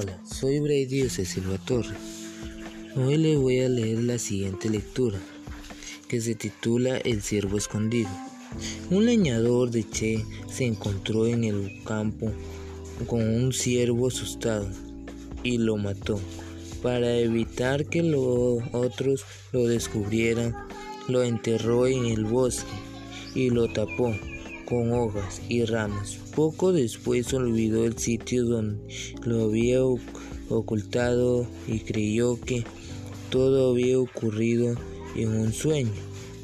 Hola, soy Brady Silva Torres. Hoy le voy a leer la siguiente lectura, que se titula El ciervo escondido. Un leñador de Che se encontró en el campo con un ciervo asustado y lo mató. Para evitar que los otros lo descubrieran, lo enterró en el bosque y lo tapó con hojas y ramas. Poco después olvidó el sitio donde lo había ocultado y creyó que todo había ocurrido en un sueño.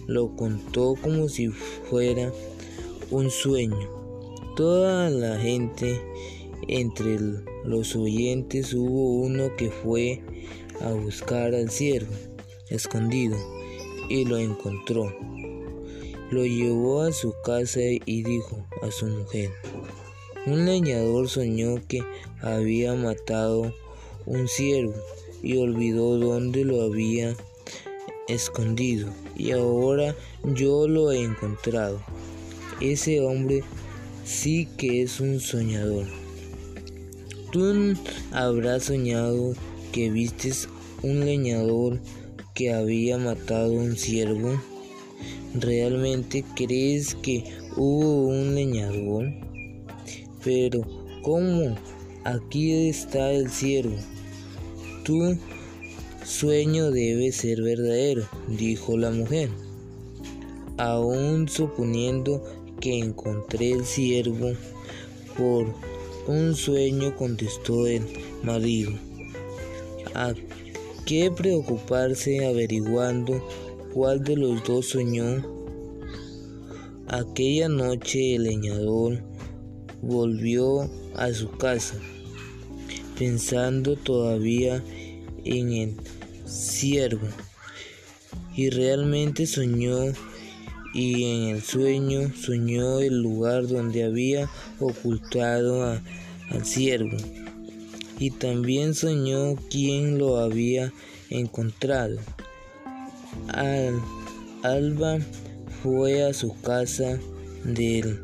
Lo contó como si fuera un sueño. Toda la gente, entre los oyentes hubo uno que fue a buscar al ciervo escondido y lo encontró. Lo llevó a su casa y dijo a su mujer, un leñador soñó que había matado un ciervo y olvidó dónde lo había escondido y ahora yo lo he encontrado. Ese hombre sí que es un soñador. Tú habrás soñado que vistes un leñador que había matado un ciervo. ¿Realmente crees que hubo un leñador? Pero, ¿cómo? Aquí está el ciervo. Tu sueño debe ser verdadero, dijo la mujer. Aún suponiendo que encontré el ciervo por un sueño, contestó el marido. ¿A qué preocuparse averiguando cuál de los dos soñó. Aquella noche el leñador volvió a su casa, pensando todavía en el ciervo, y realmente soñó y en el sueño soñó el lugar donde había ocultado al ciervo y también soñó quién lo había encontrado. Al alba fue a su casa del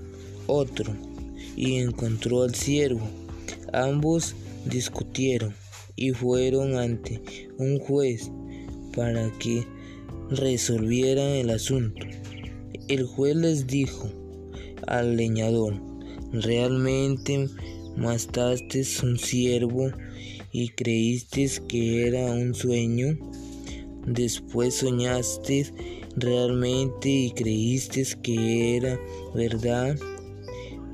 otro y encontró al siervo. Ambos discutieron y fueron ante un juez para que resolvieran el asunto. El juez les dijo al leñador, realmente mataste un siervo y creíste que era un sueño. Después soñaste realmente y creíste que era verdad.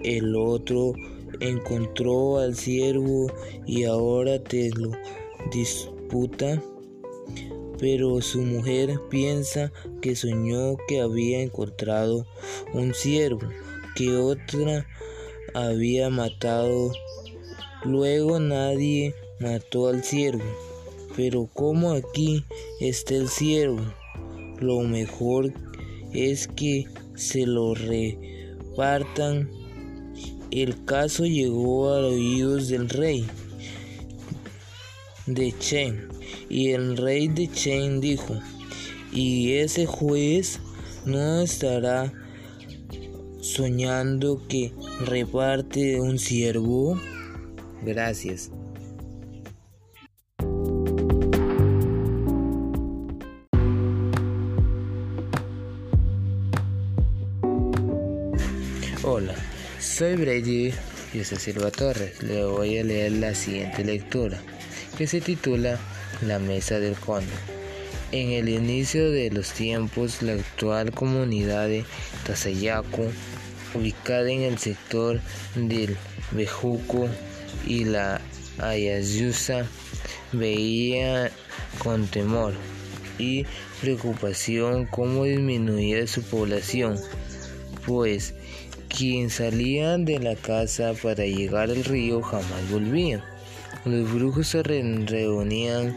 El otro encontró al siervo y ahora te lo disputa. Pero su mujer piensa que soñó que había encontrado un siervo, que otra había matado. Luego nadie mató al siervo pero como aquí está el ciervo, lo mejor es que se lo repartan. El caso llegó a oídos del rey de Chen y el rey de Chen dijo, y ese juez no estará soñando que reparte un siervo. Gracias. Soy Brady José Silva Torres. Le voy a leer la siguiente lectura, que se titula La Mesa del Conde. En el inicio de los tiempos, la actual comunidad de Tasayaco, ubicada en el sector del Bejuco y la Ayayusa, veía con temor y preocupación cómo disminuía su población, pues quien salía de la casa para llegar al río jamás volvía. Los brujos se reunían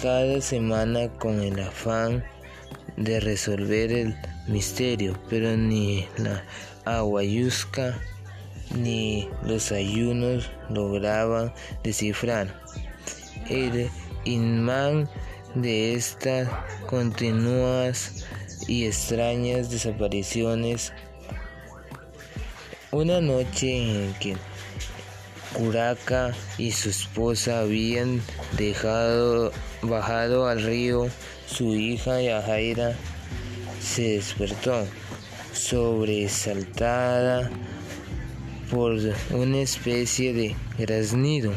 cada semana con el afán de resolver el misterio, pero ni la aguayusca ni los ayunos lograban descifrar el imán de estas continuas y extrañas desapariciones una noche en que Curaca y su esposa habían dejado bajado al río, su hija Yajaira se despertó, sobresaltada por una especie de graznido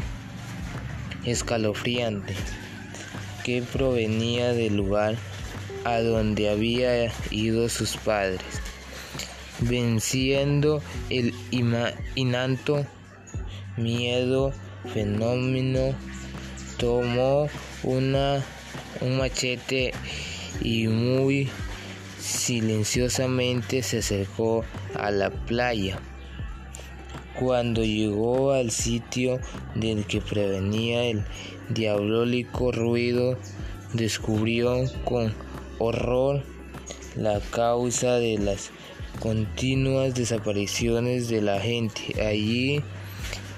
escalofriante que provenía del lugar a donde había ido sus padres, venciendo el inanto miedo fenómeno, tomó una, un machete y muy silenciosamente se acercó a la playa. Cuando llegó al sitio del que prevenía el diabólico ruido, descubrió con horror la causa de las continuas desapariciones de la gente. Allí,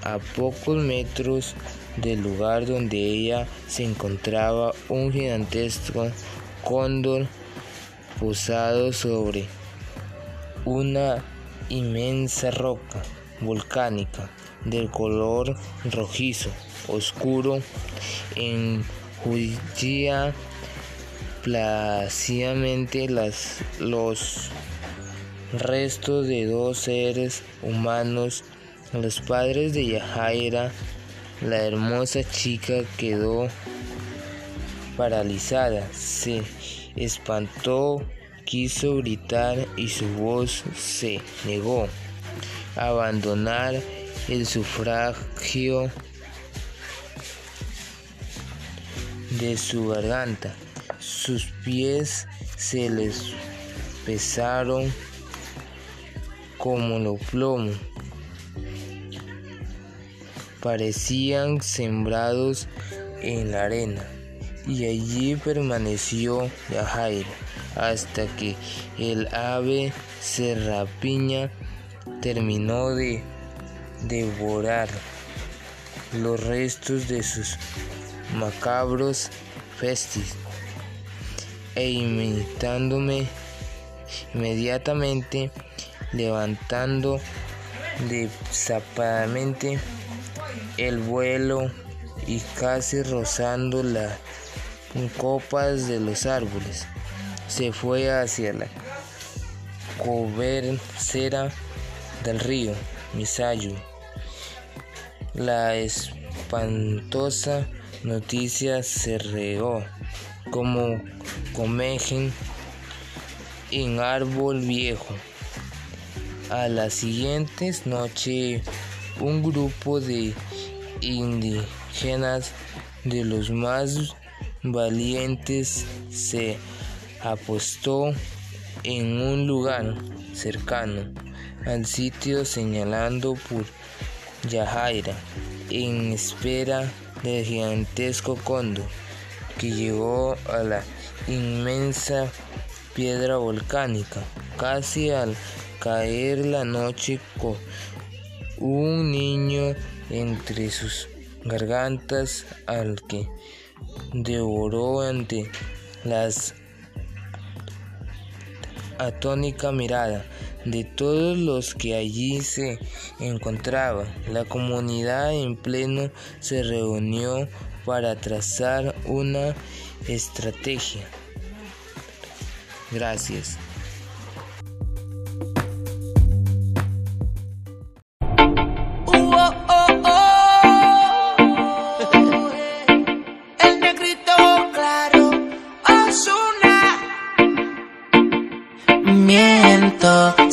a pocos metros del lugar donde ella se encontraba, un gigantesco cóndor posado sobre una inmensa roca volcánica del color rojizo oscuro enjullía plácidamente las, los restos de dos seres humanos, los padres de Yajaira. La hermosa chica quedó paralizada, se espantó, quiso gritar y su voz se negó abandonar el sufragio de su garganta. Sus pies se les pesaron como los plomo. Parecían sembrados en la arena y allí permaneció Yajaira hasta que el ave serrapiña terminó de devorar los restos de sus macabros festis e imitándome inmediatamente levantando desapadamente el vuelo y casi rozando las copas de los árboles se fue hacia la cobercera del río Misayu la espantosa noticia se regó como comejen en árbol viejo. A las siguientes noches, un grupo de indígenas de los más valientes se apostó en un lugar cercano al sitio señalando por Yajaira en espera del gigantesco cóndor que llegó a la inmensa piedra volcánica casi al caer la noche con un niño entre sus gargantas al que devoró ante las atónica mirada de todos los que allí se encontraban. La comunidad en pleno se reunió para trazar una estrategia. Gracias.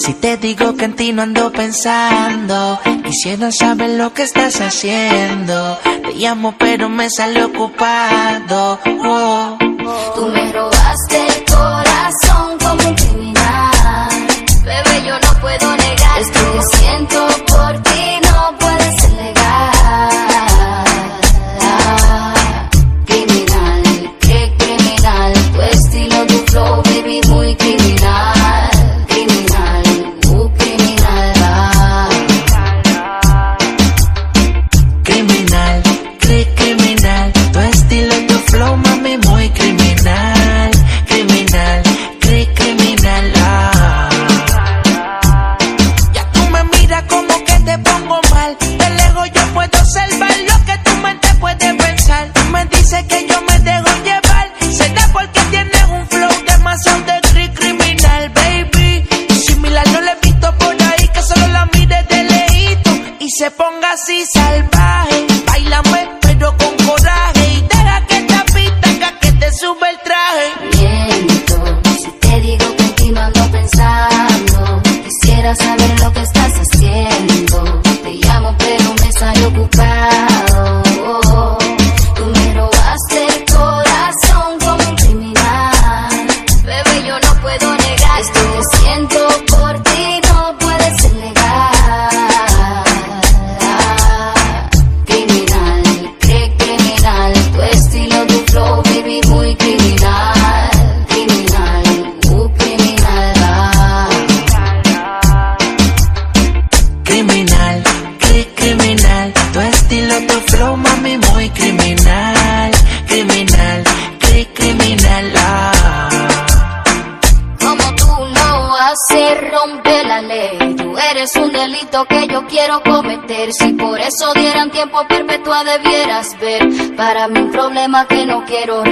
Si te digo que en ti no ando pensando, quisiera saber lo que estás haciendo. Te llamo pero me sale ocupado. Oh. Quiero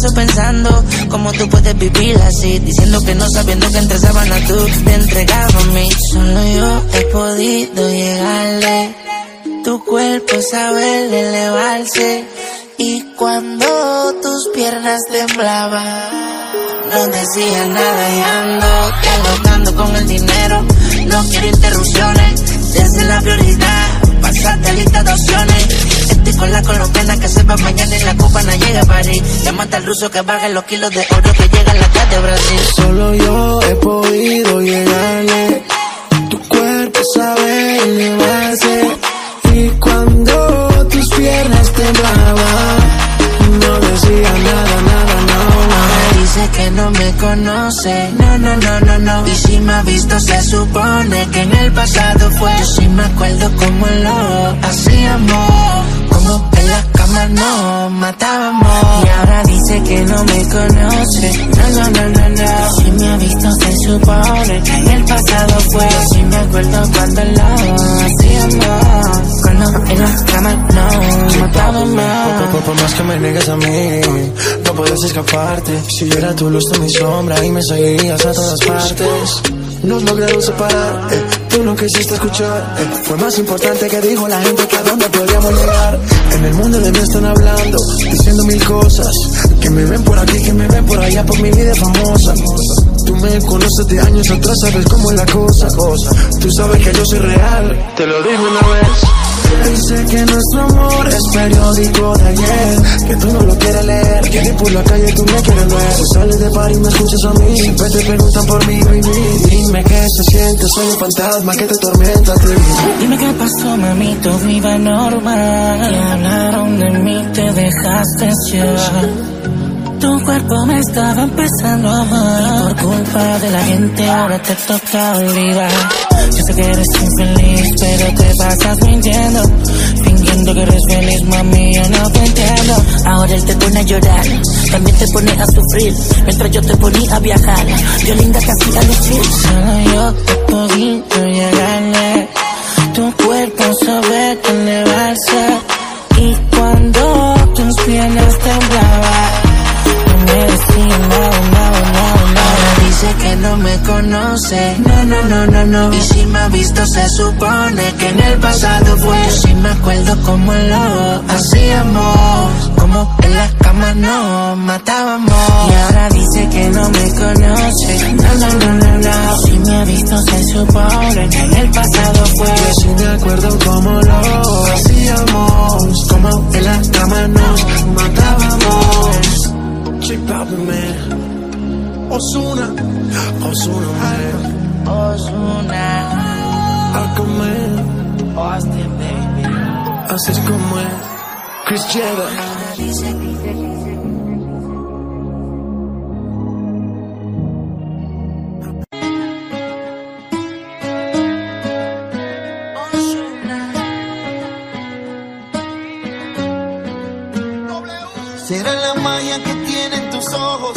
paso pensando cómo tú puedes vivir así. Diciendo que no sabiendo que entre sábanas tú te entregabas a mí. Solo yo he podido llegarle. Tu cuerpo sabe elevarse. Y cuando tus piernas temblaban, no decía nada y ando dialogando con el dinero. No quiero interrupciones, desde la prioridad. Pasarte lista de opciones. Con la colombiana que sepa mañana en la copa no llega a París. Llámate al ruso que baje los kilos de oro que llega a la casa de Brasil. Solo yo he podido llegarle. Tu cuerpo sabe elevarse. Y cuando tus piernas temblaban, no decía nada, nada, no. Dice que no me conoce, no, no, no, no, no. Y si me ha visto, se supone que en el pasado fue. Yo sí me acuerdo cómo lo hacíamos. Y ahora dice que no me conoce, no, no, no, no, no. Si me ha visto, se supone en el pasado fue. Sí me acuerdo cuando lo hacíamos. Cuando en la cama matábamos. Por- por más que me niegues a mí, no puedes escaparte. Si yo era tu luz, tú mi sombra y me seguirías a todas partes. Nos lograron separar, eh, no quisiste escuchar. eh, fue más importante que dijo la gente que a dónde podríamos llegar. En el mundo de mí están hablando, diciendo mil cosas. Que me ven por aquí, que me ven por allá, por mi vida famosa. Tú me conoces de años atrás, sabes cómo es la cosa. Tú sabes que yo soy real, te lo digo una vez. Dice que nuestro amor es periódico de ayer. Que tú no lo quieres leer Que ni por la calle tú me quieres ver. Si sales de par y me escuchas a mí. Siempre te preguntan por mí, baby Dime qué se siente, soy un fantasma que te tormenta Dime qué pasó, mami, todo iba normal. Y hablaron de mí, te dejaste llevar tu cuerpo me estaba empezando a amar. por culpa de la gente ahora te toca olvidar. Yo sé que eres infeliz, pero te pasas mintiendo. Fingiendo que eres feliz, mami, yo no te entiendo. Ahora él te pone a llorar, también te pone a sufrir. Mientras yo te ponía a viajar, yo linda casi a lucir. Solo yo te podía llegarle. Tu cuerpo sabe elevarse. No me conoce, no, no, no, no, no. Y si me ha visto se supone que en el pasado fue. Yo sí me acuerdo como lo hacíamos, como en las camas nos matábamos. Y ahora dice que no me conoce, no, no, no, no, no. Si me ha visto se supone que en el pasado fue. Yo sí me acuerdo como lo hacíamos, como en las camas nos matábamos. Balvin, man. Osuna, Osuna. Osuna. Aquaman. Austin, baby. Así es como es. Chris Jenner. Será la magia que tienen tus ojos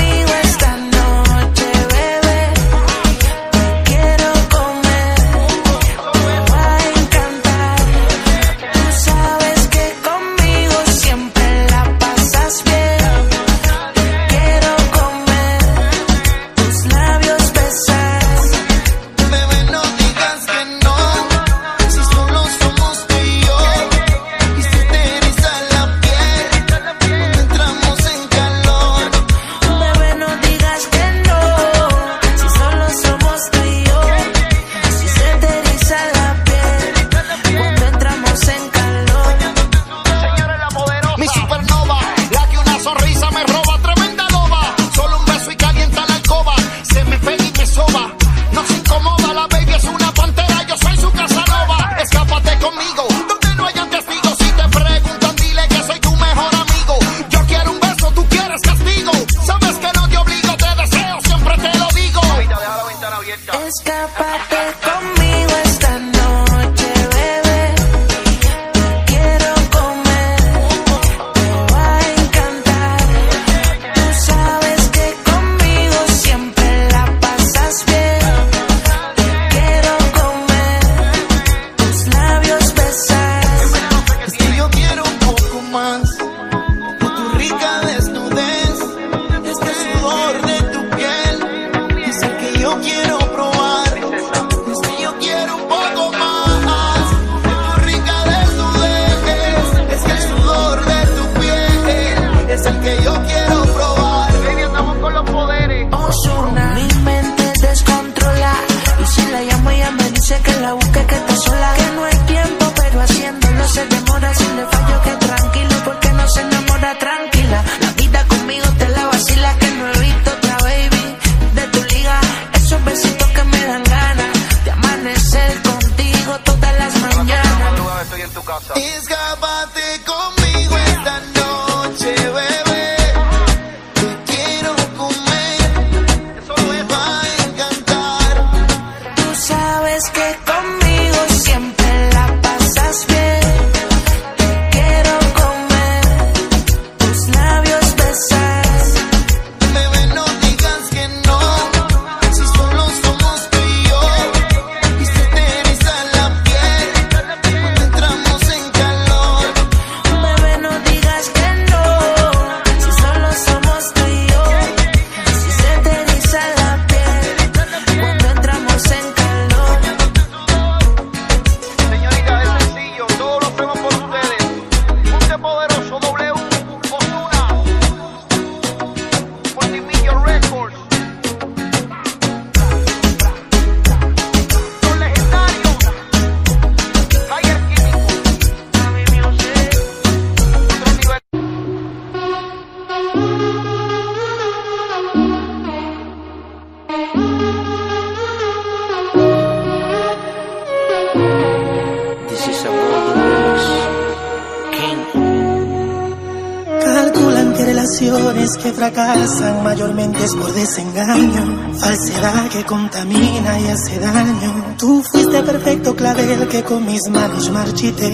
desengaño, falsedad que contamina y hace daño. Tú fuiste perfecto clavel que con mis manos marchité.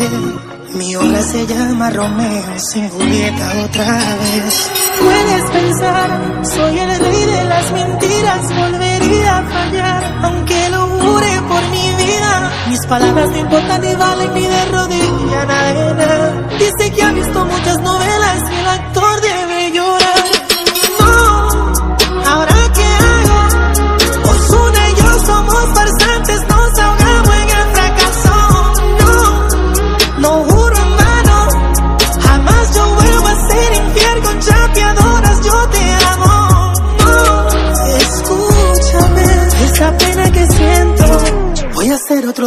Mi obra se llama Romeo sin Julieta otra vez. Puedes pensar, soy el rey de las mentiras, volvería a fallar, aunque lo jure por mi vida. Mis palabras no importan ni valen ni de rodilla, na, na. Dice que ha visto muchas novelas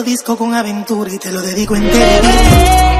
disco con aventura y te lo dedico entero.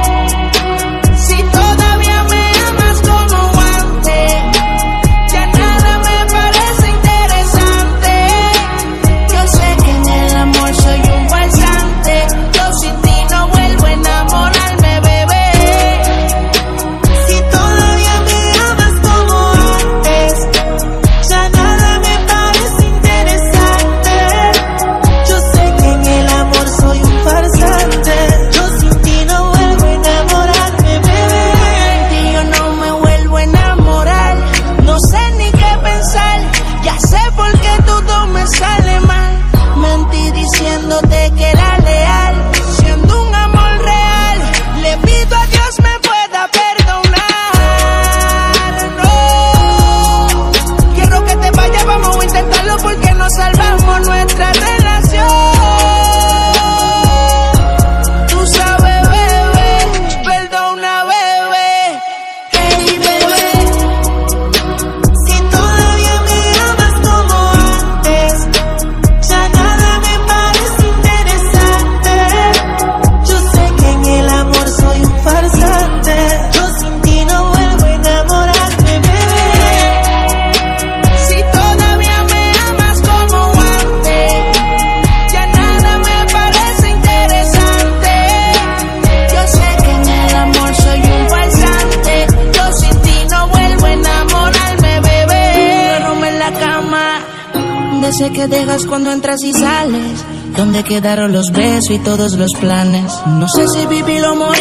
y todos los planes. No sé si viví lo morí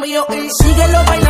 mío. Y síguelo bailando,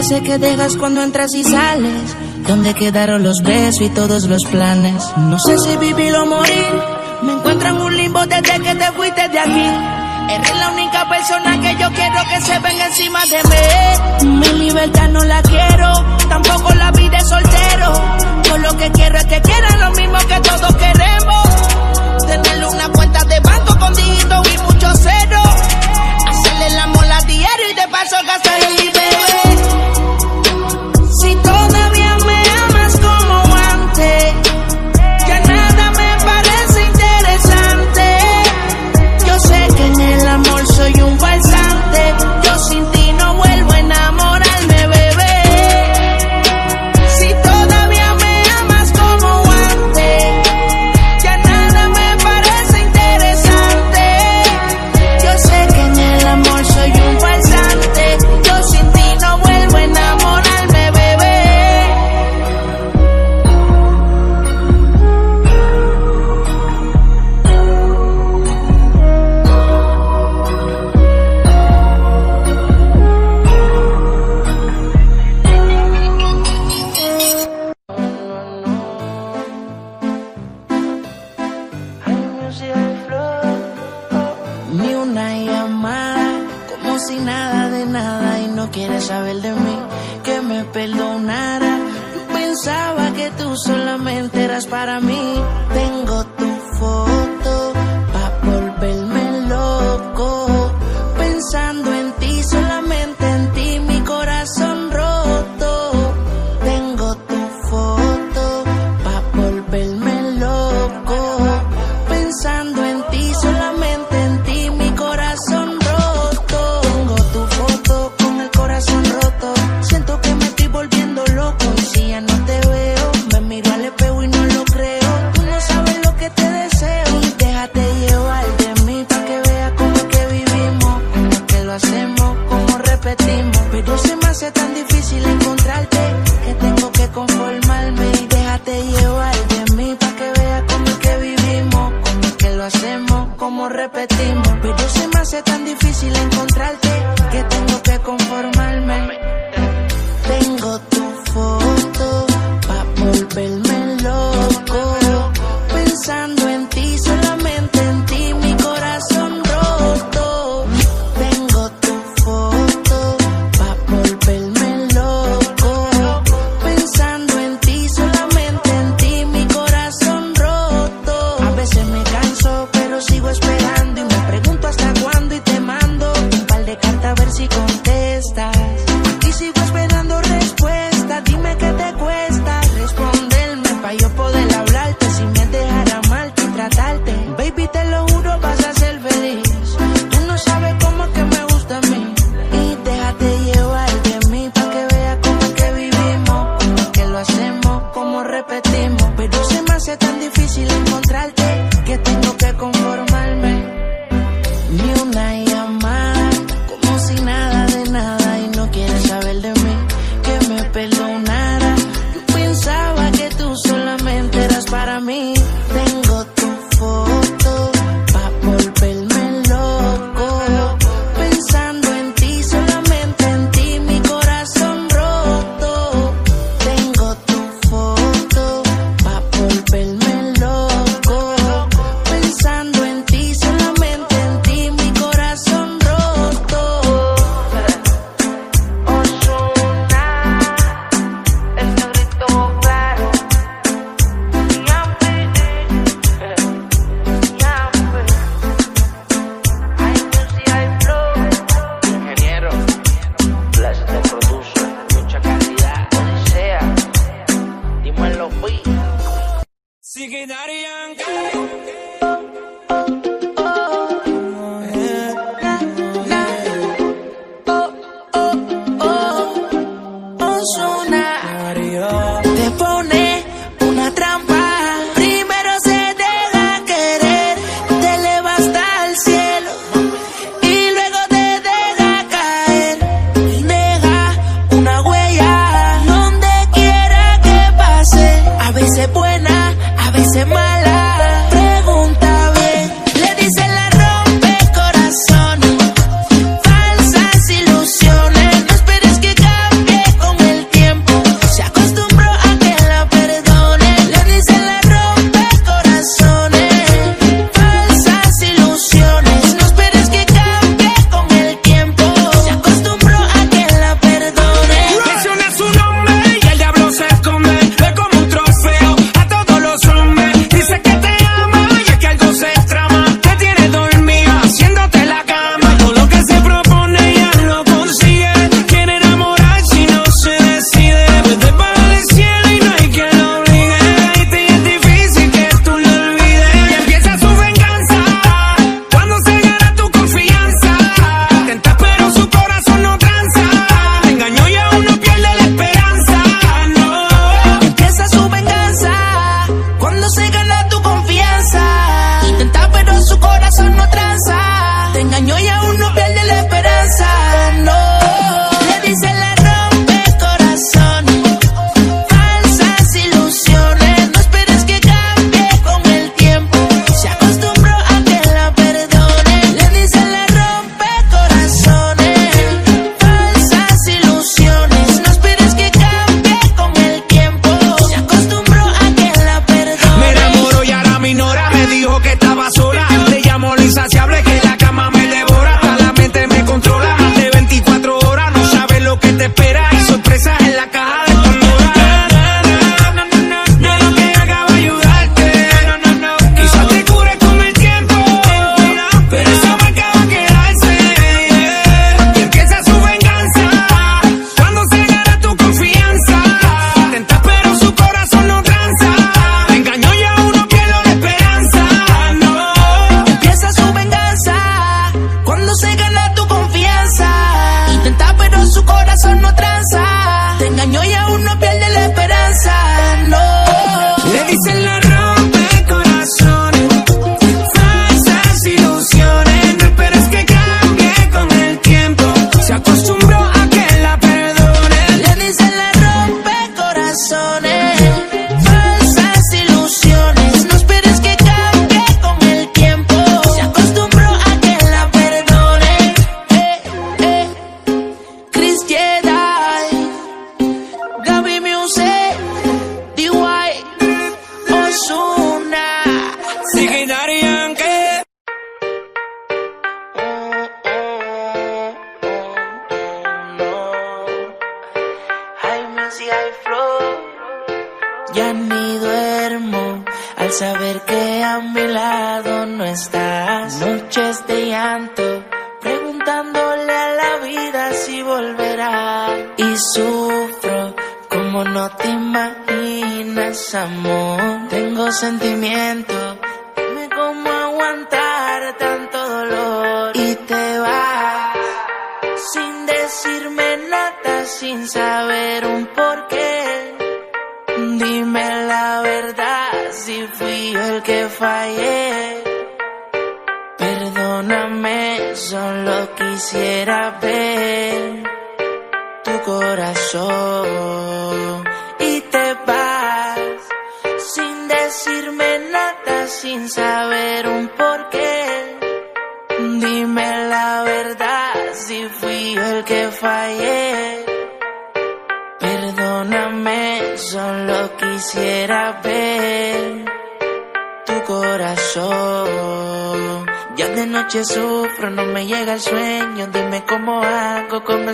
Desde que dejas cuando entras y sales. ¿Dónde quedaron los besos y todos los planes? No sé si vivir o morir. Me encuentro en un limbo desde que te fuiste de aquí. Eres la única persona que yo quiero que se venga encima de mí. Mi libertad no la quiero, tampoco la vida de soltero. Yo lo que quiero es que quieran lo mismo que todos queremos. Tener una cuenta de banco con dígitos y muchos ceros. Hacerle la mola diario y de paso gastar repetimos. Pero se me hace tan difícil encontrarte que tengo que conformarme. Tengo tu foto pa' volverme loco pensando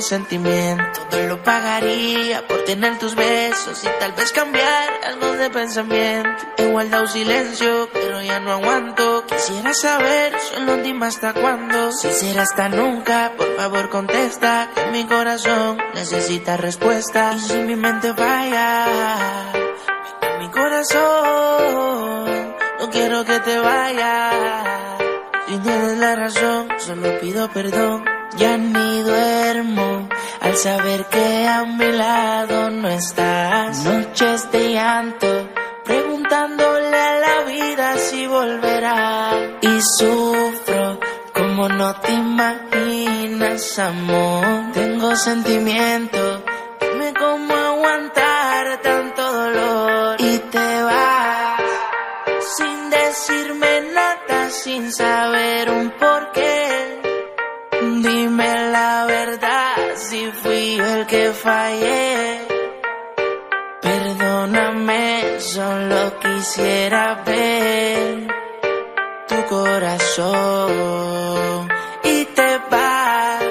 sentimiento. Todo lo pagaría por tener tus besos y tal vez cambiar algo de pensamiento. He guardado silencio, pero ya no aguanto. Quisiera saber, solo dime hasta cuándo. Si será hasta nunca, por favor contesta. Que mi corazón necesita respuesta. Y si mi mente vaya, en mi corazón, no quiero que te vaya. Si tienes la razón, solo pido perdón ya ni duermo al saber que a mi lado no estás. Noches de llanto, preguntándole a la vida si volverá. Y sufro como no te imaginas, amor. Tengo sentimiento, dime cómo ver tu corazón y te vas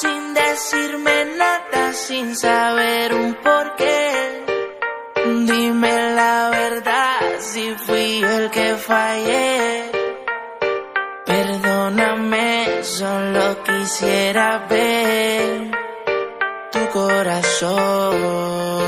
sin decirme nada, sin saber un porqué. Dime la verdad si fui el que fallé. Perdóname, solo quisiera ver tu corazón.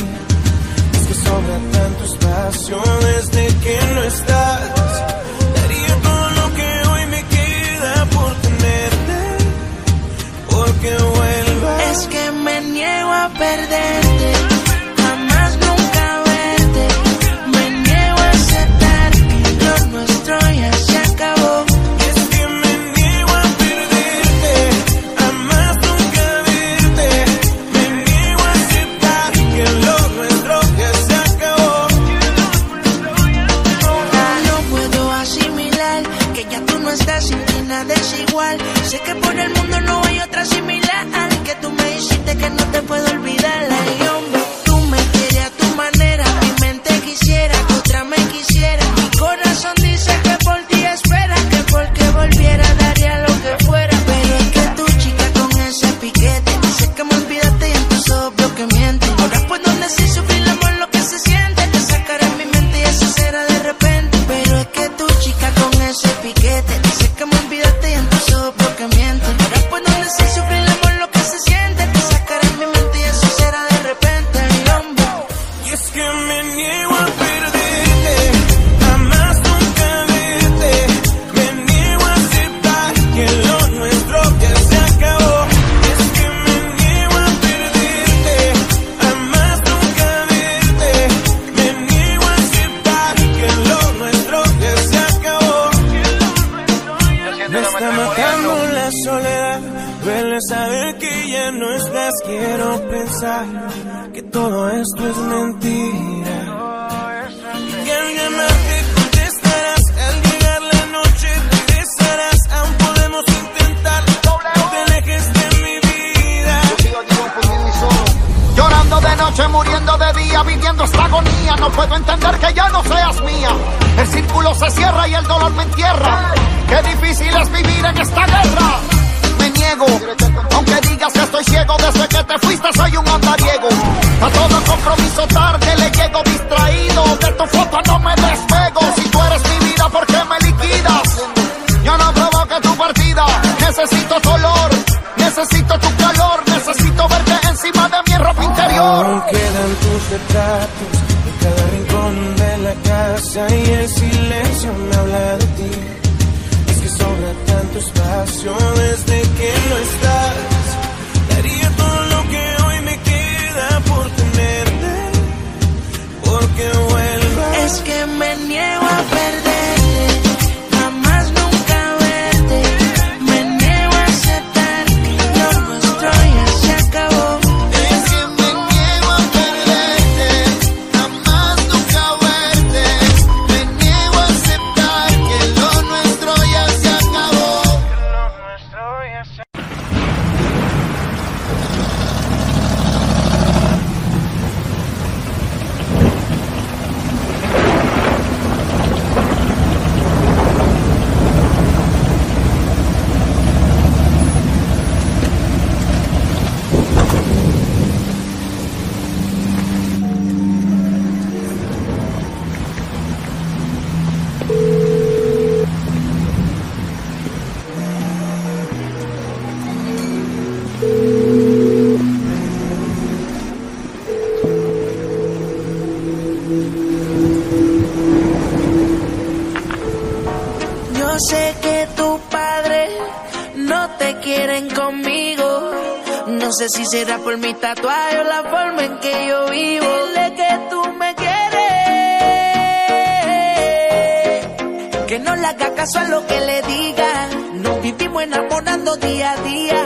sobra tanto espacio desde que no estás. Daría todo lo que hoy me queda por tenerte, porque vuelvas. Es que me niego a perderte. si será por mi tatuaje o la forma en que yo vivo. Dile que tú me quieres. Que no le haga caso a lo que le diga. Nos vivimos enamorando día a día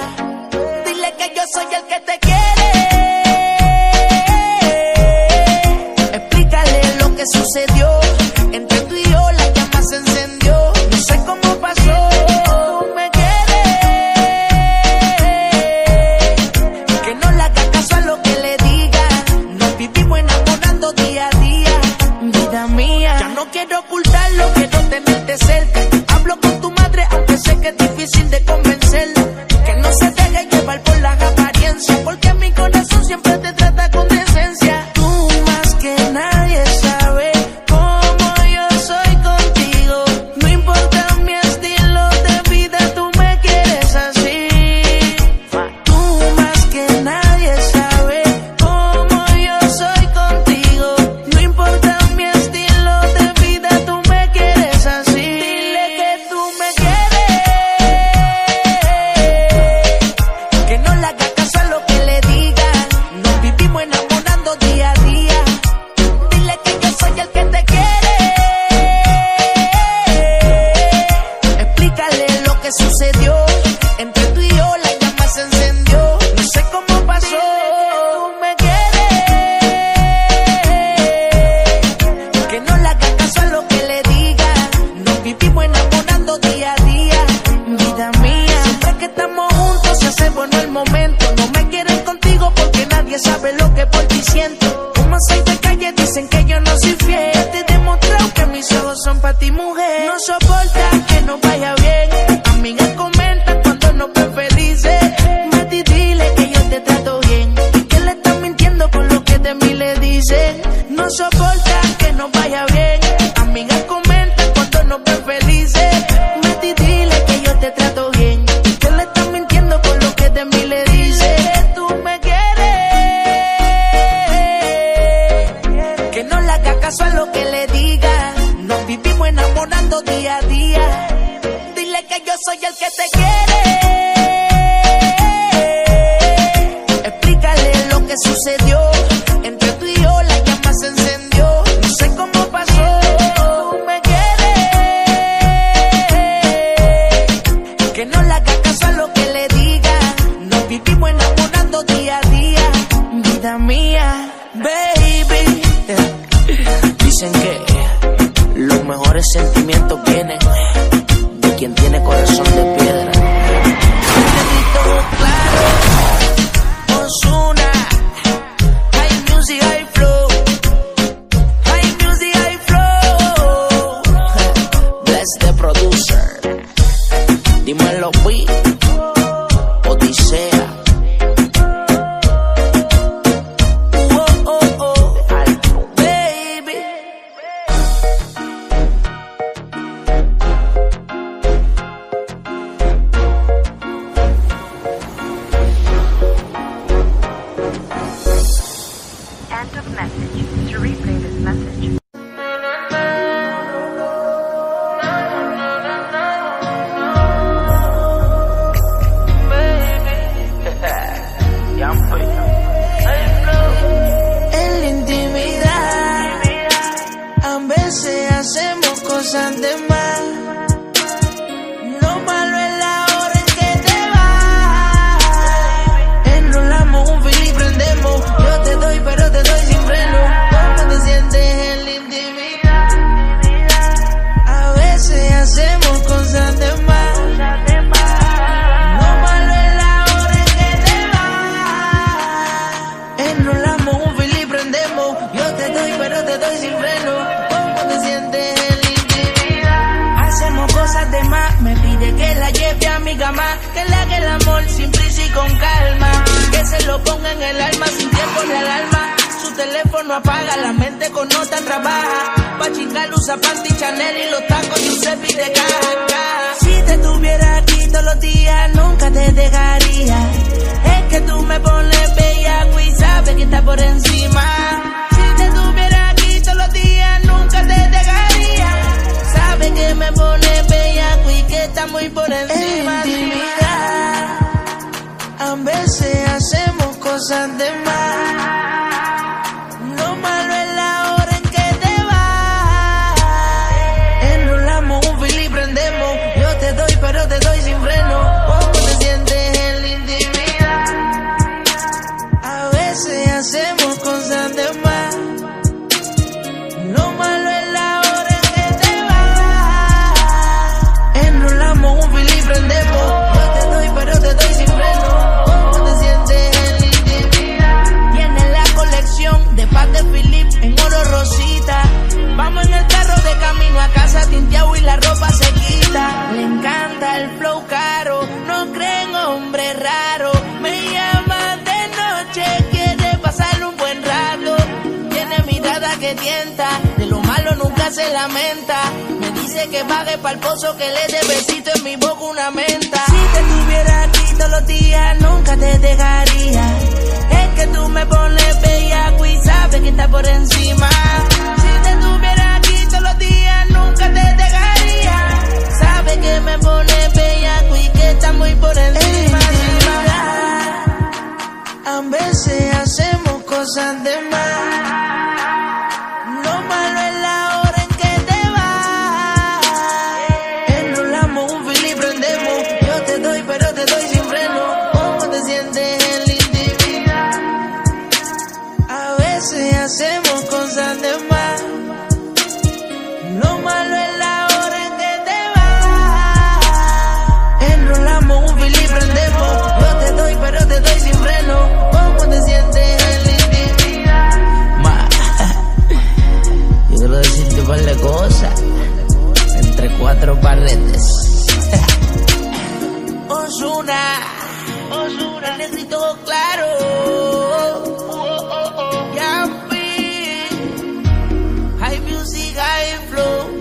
más, que le haga el amor sin prisa y con calma. Que se lo ponga en el alma sin tiempo de alarma. Su teléfono apaga, la mente con nota trabaja. Pa' chingar usa panty, Chanel y los tacos Giuseppe de caja, caja. Si te tuviera aquí todos los días, nunca te dejaría. Es que tú me pones bella y sabes que está por encima. sabe que me pone bellaco y que está muy por encima. Eh, en intimidad, a veces hacemos cosas de más. Se lamenta. Me dice que pague pa'l pozo, que le dé besito en mi boca una menta. Si te tuviera aquí todos los días, nunca te dejaría. Es que tú me pones bellaco y sabes que está por encima. Si te tuviera aquí todos los días, nunca te dejaría. Sabes que me pones bellaco y que está muy por encima. A veces hacemos cosas de más. Cuatro paredes. Osuna, Osuna, necesito claro. High music, high flow.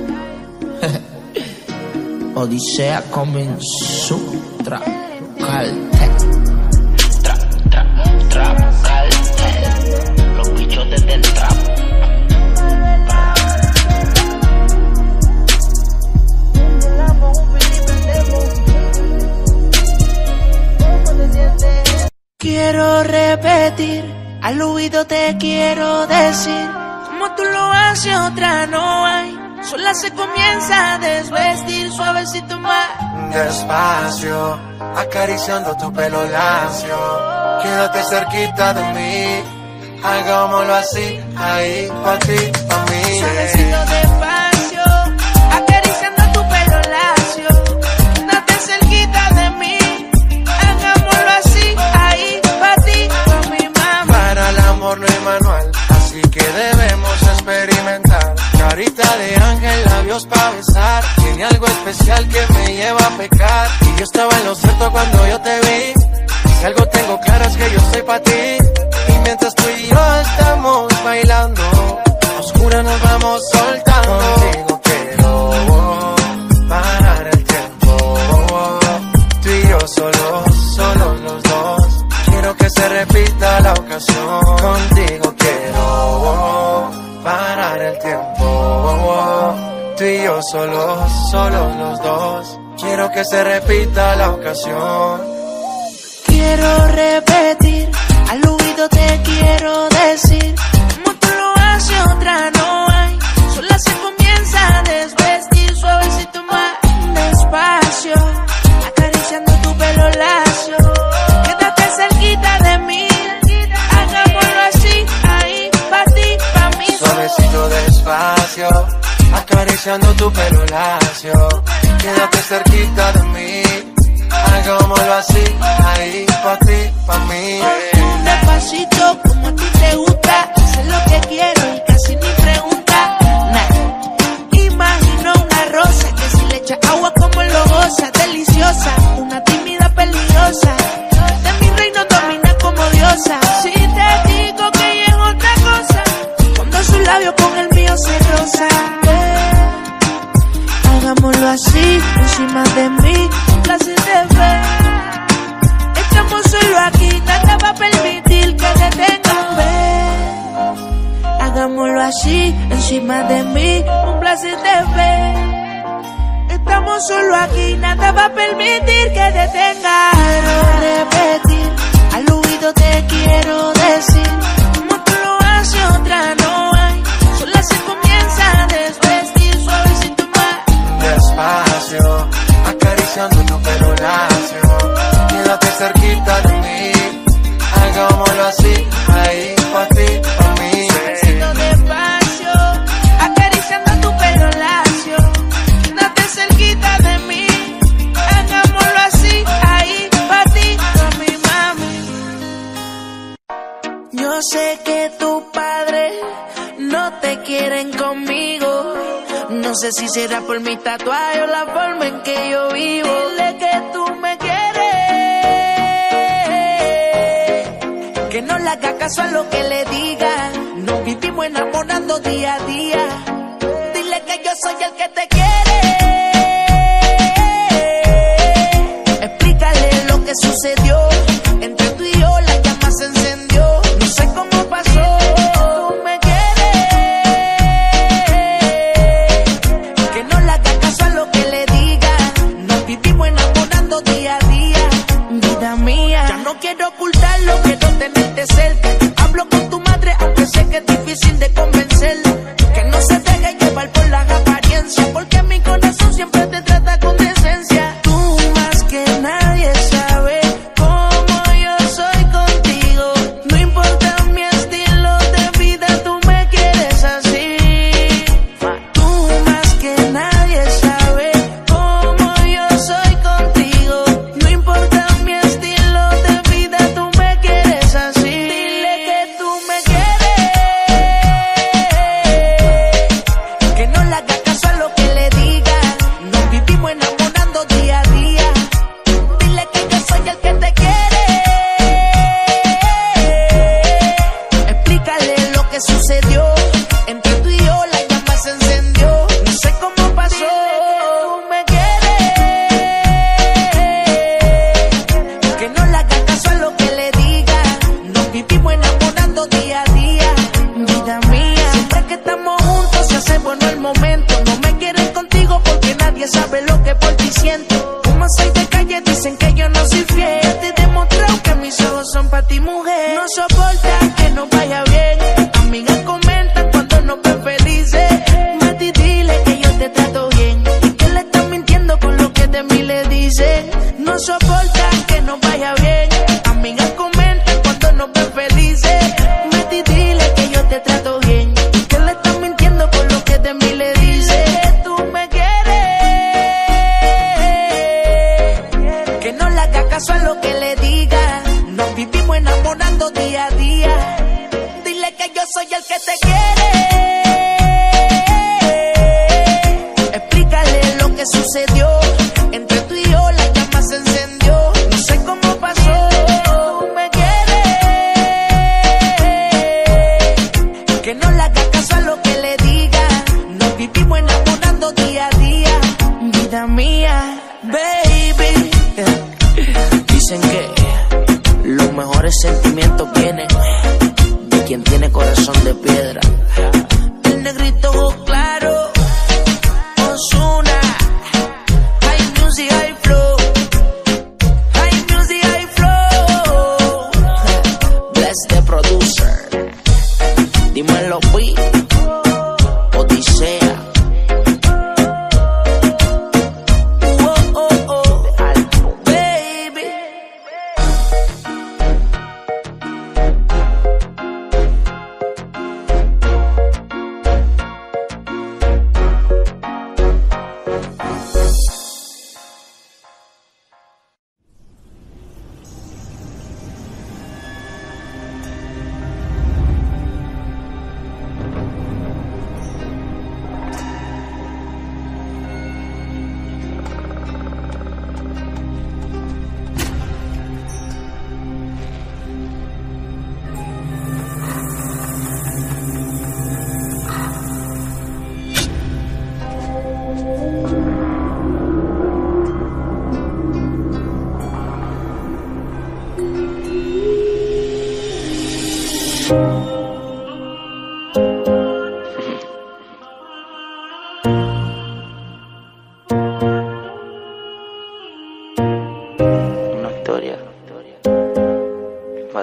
Odisea comenzó. Trap, Quiero repetir, al oído te quiero decir, como tú lo haces otra no hay, sola se comienza a desvestir suavecito más. Despacio, acariciando tu pelo lacio. Quédate cerquita de mí. Hagámoslo así, ahí, pa' ti, pa' mí. Suavecito despacio, amor no hay manual, así que debemos experimentar. Carita de ángel, labios pa' besar. Tiene algo especial que me lleva a pecar. Y yo estaba en lo cierto cuando yo te vi. Si algo tengo claro es que yo soy pa' ti. Y mientras tú y yo estamos bailando, a oscura nos vamos soltando. Contigo quiero parar el tiempo. Tú y yo solos, que se repita la ocasión. Contigo quiero parar el tiempo. Tú y yo solos, solos los dos. Quiero que se repita la ocasión. Quiero repetir, al oído te quiero decir, como tú lo haces otra no hay, sola se comienza a desvestir Despacio, acariciando tu pelo lacio. Quédate cerquita de mí. Hagámoslo así, ahí, pa' ti, pa' mí. Despacito, como a ti te gusta, sé lo que quiero y casi ni pregunta. Tatuaje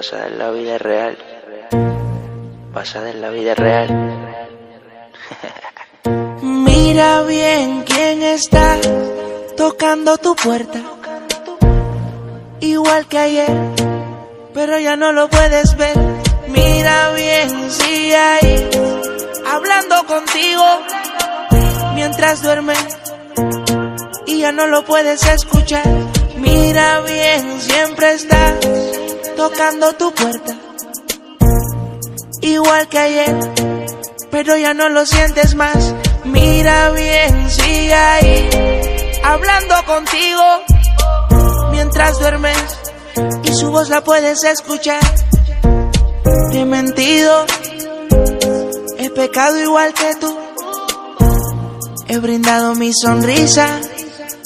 basada en la vida real. Basada en la vida real. Mira bien quién está tocando tu puerta. Igual que ayer, pero ya no lo puedes ver. Mira bien si hay hablando contigo mientras duermes y ya no lo puedes escuchar. Mira bien, siempre estás tocando tu puerta. Igual que ayer, pero ya no lo sientes más. Mira bien, sigue ahí, hablando contigo mientras duermes y su voz la puedes escuchar. Te he mentido, he pecado igual que tú. He brindado mi sonrisa,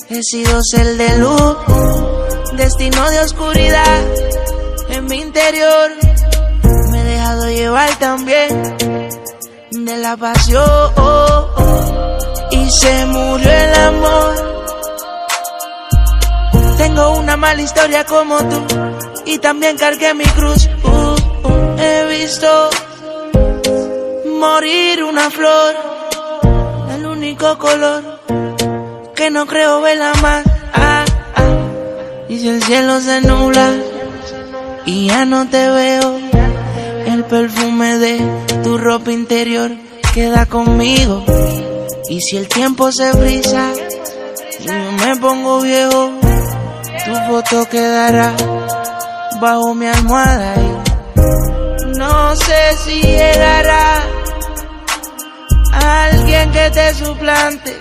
he sido cel de luz, destino de oscuridad en mi interior. Me he dejado llevar también de la pasión y se murió el amor. Tengo una mala historia como tú y también cargué mi cruz. Uh, uh, he visto morir una flor, el único color que no creo verla más. Ah, ah. Y si el cielo se nubla y ya no te veo, el perfume de tu ropa interior queda conmigo. Y si el tiempo se brisa y yo me pongo viejo, tu foto quedará bajo mi almohada. Y no sé si llegará alguien que te suplante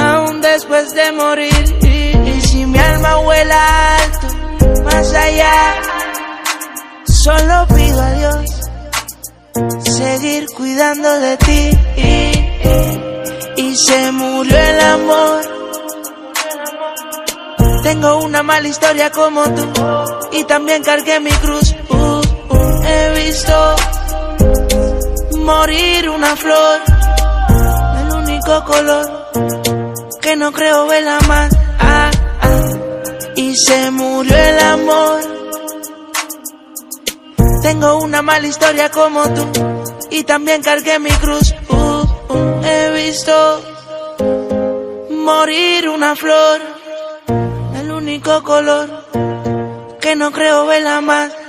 aún después de morir. Y, si mi alma vuela alto más allá solo pido a Dios seguir cuidando de ti y, se murió el amor tengo una mala historia como tú y también cargué mi cruz. Uh, he visto morir una flor, el único color que no creo verla más. Ah, ah, y se murió el amor. Tengo una mala historia como tú y también cargué mi cruz. Uh, uh, he visto morir una flor único color que no creo verla más.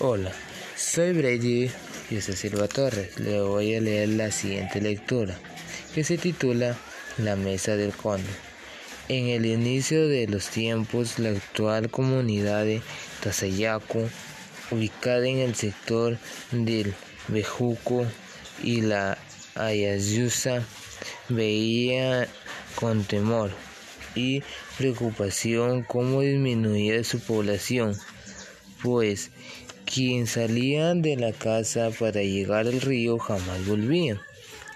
Hola, soy Brady José Silva Torres. Le voy a leer la siguiente lectura, que se titula La Mesa del Conde. En el inicio de los tiempos, la actual comunidad de Tasayacu, ubicada en el sector del Bejuco y la Ayayusa, veía con temor y preocupación cómo disminuía su población, pues quien salía de la casa para llegar al río jamás volvía.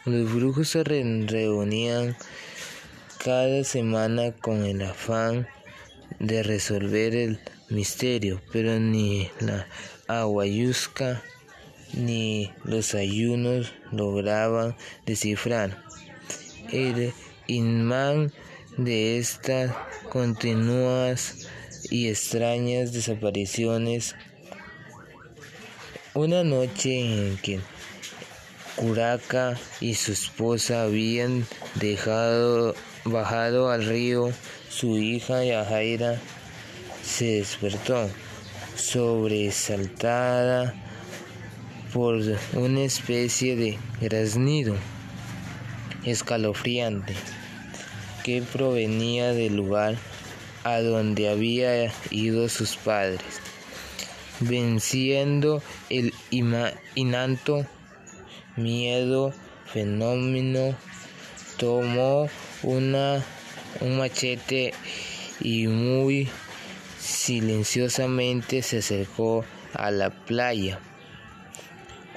Los brujos se reunían cada semana con el afán de resolver el misterio, pero ni la aguayusca ni los ayunos lograban descifrar el imán de estas continuas y extrañas desapariciones. Una noche en que Curaca y su esposa habían dejado bajado al río, su hija Yajaira se despertó sobresaltada por una especie de graznido escalofriante que provenía del lugar a donde había ido sus padres. Venciendo el inanto miedo fenómeno, tomó una, un machete y muy silenciosamente se acercó a la playa.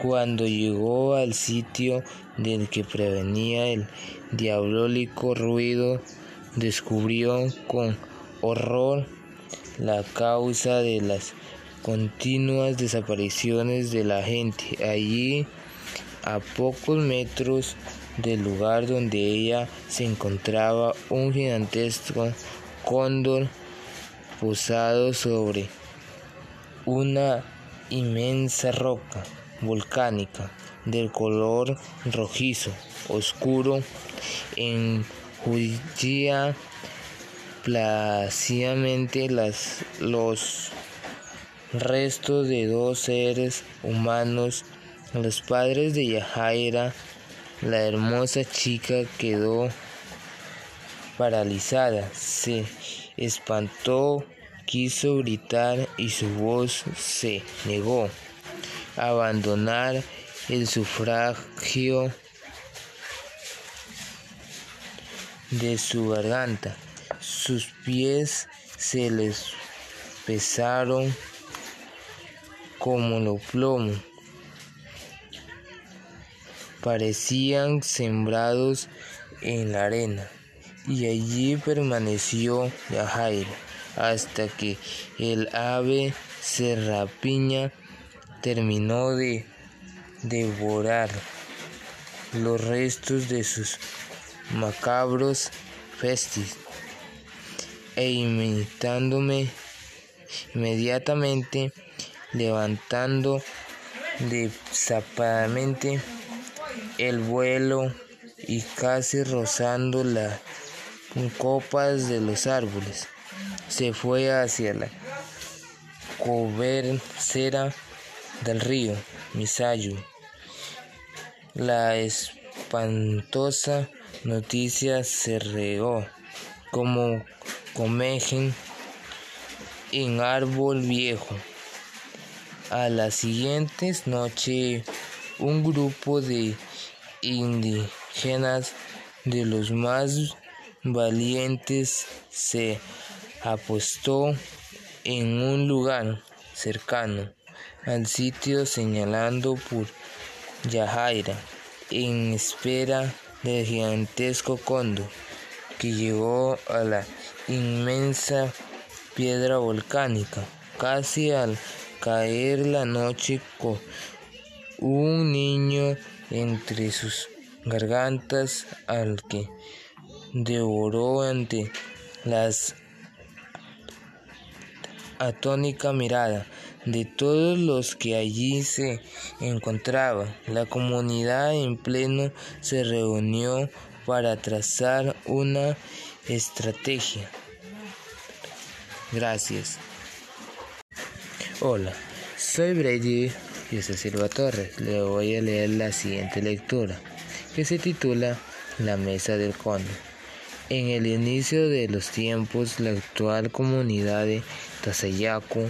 Cuando llegó al sitio del que prevenía el diabólico ruido, descubrió con horror la causa de las continuas desapariciones de la gente. Allí, a pocos metros del lugar donde ella se encontraba, un gigantesco cóndor posado sobre una inmensa roca volcánica del color rojizo oscuro enjullía plácidamente las, los restos de dos seres humanos, los padres de Yajaira, la hermosa chica quedó paralizada, se espantó, quiso gritar y su voz se negó abandonar el sufragio de su garganta. Sus pies se les pesaron como lo plomo. Parecían sembrados en la arena y allí permaneció Yajaira hasta que el ave serrapiña terminó de devorar los restos de sus macabros festis e imitándome inmediatamente levantando desapadamente el vuelo y casi rozando las copas de los árboles se fue hacia la cobercera del río Misayu. La espantosa noticia se regó como comejen en árbol viejo. A las siguientes noches, un grupo de indígenas de los más valientes se apostó en un lugar cercano al sitio señalando por Yajaira en espera del gigantesco cóndor que llegó a la inmensa piedra volcánica casi al caer la noche con un niño entre sus gargantas al que devoró ante las atónica mirada de todos los que allí se encontraban. La comunidad en pleno se reunió para trazar una estrategia. Gracias. Hola, soy Brady José Silva Torres. Le voy a leer la siguiente lectura, que se titula La Mesa del Conde. En el inicio de los tiempos, la actual comunidad de Tasayaco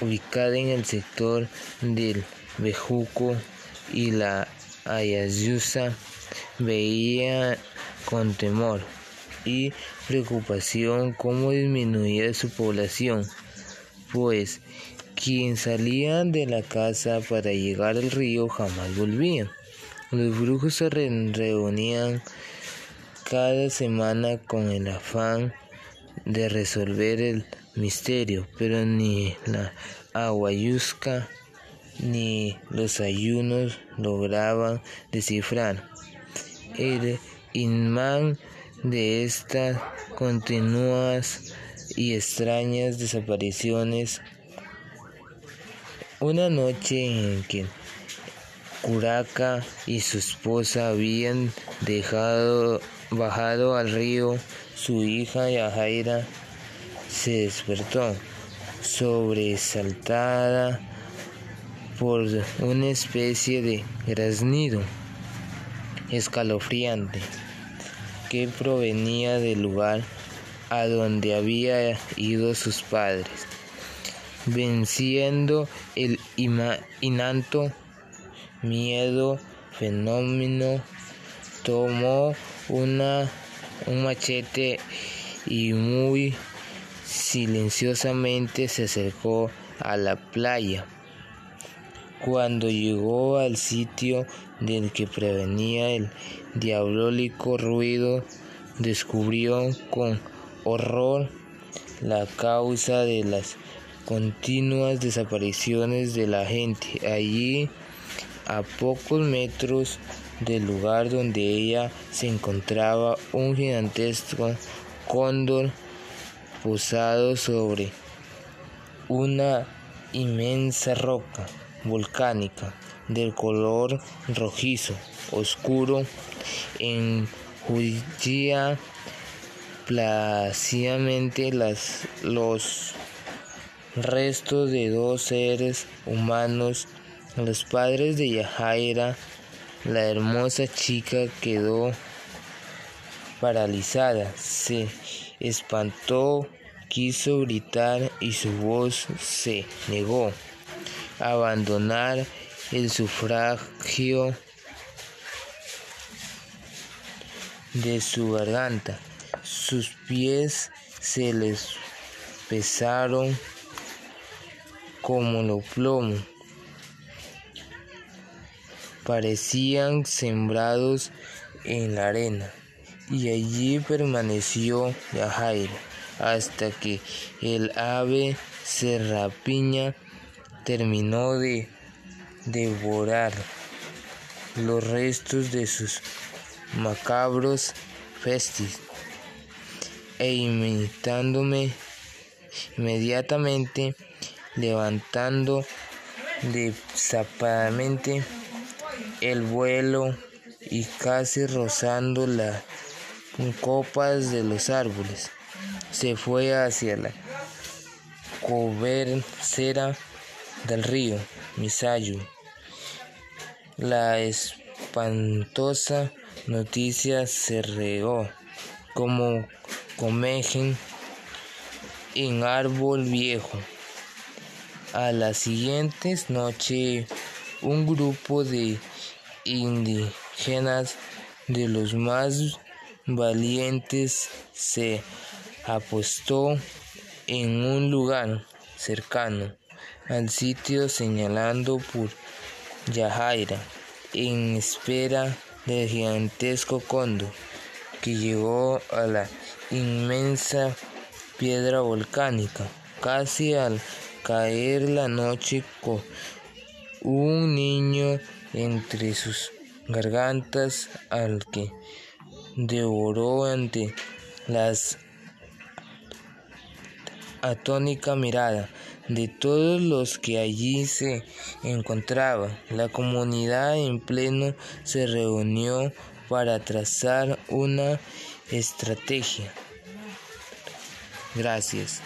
ubicada en el sector del Bejuco y la Ayayusa, veía con temor y preocupación cómo disminuía su población, pues quien salía de la casa para llegar al río jamás volvía. Los brujos se reunían cada semana con el afán de resolver el misterio, pero ni la aguayusca ni los ayunos lograban descifrar el imán de estas continuas y extrañas desapariciones. Una noche en que Curaca y su esposa habían dejado bajado al río, su hija Yajaira se despertó sobresaltada por una especie de graznido escalofriante que provenía del lugar a donde había ido sus padres, venciendo el inanto miedo fenómeno, tomó una, un machete y muy silenciosamente se acercó a la playa. Cuando llegó al sitio del que prevenía el diabólico ruido, descubrió con horror la causa de las continuas desapariciones de la gente. Allí, a pocos metros del lugar donde ella se encontraba, un gigantesco cóndor posado sobre una inmensa roca volcánica del color rojizo oscuro enjullía plácidamente las, los restos de dos seres humanos, los padres de Yajaira, la hermosa chica quedó paralizada, se espantó, quiso gritar y su voz se negó abandonar el sufragio de su garganta. Sus pies se les pesaron como lo plomo. Parecían sembrados en la arena y allí permaneció Yajaira hasta que el ave serrapiña terminó de devorar los restos de sus macabros festis e imitándome inmediatamente levantando desapadamente el vuelo y casi rozando las copas de los árboles se fue hacia la cobercera del río Misayu. La espantosa noticia se regó como comejen en árbol viejo. A las siguientes noche un grupo de indígenas de los más valientes se apostó en un lugar cercano al sitio señalando por Yajaira en espera del gigantesco cóndor que llegó a la inmensa piedra volcánica casi al caer la noche con un niño entre sus gargantas al que devoró ante las atónica mirada de todos los que allí se encontraban. La comunidad en pleno se reunió para trazar una estrategia. Gracias.